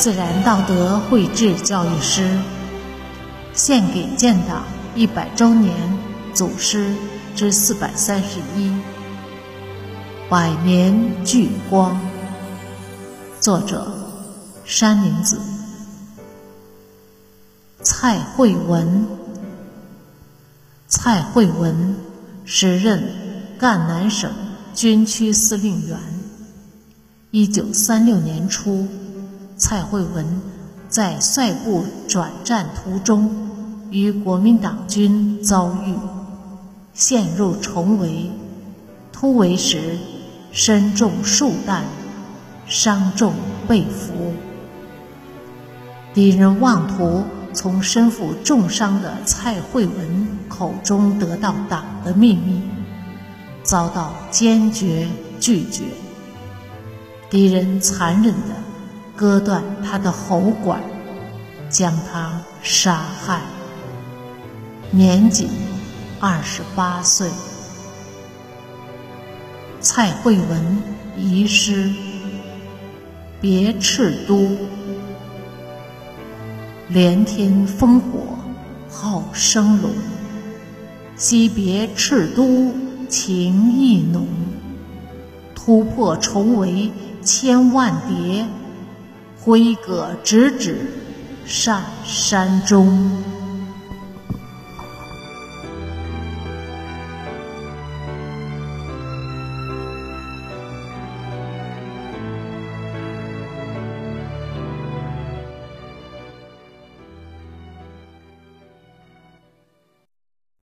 自然道德绘制教育师，献给建党一百周年祖师之四百三十一。百年聚光。作者：山林子。蔡慧文。蔡慧文，时任赣南省军区司令员。一九三六年初。蔡慧文在率部转战途中，与国民党军遭遇，陷入重围。突围时，身中数弹，伤重被俘。敌人妄图从身负重伤的蔡慧文口中得到党的秘密，遭到坚决拒绝。敌人残忍的。割断他的喉管，将他杀害。年仅二十八岁。蔡慧文遗诗：别赤都，连天烽火号声隆。惜别赤都情意浓，突破重围千万叠。挥戈直指上山中。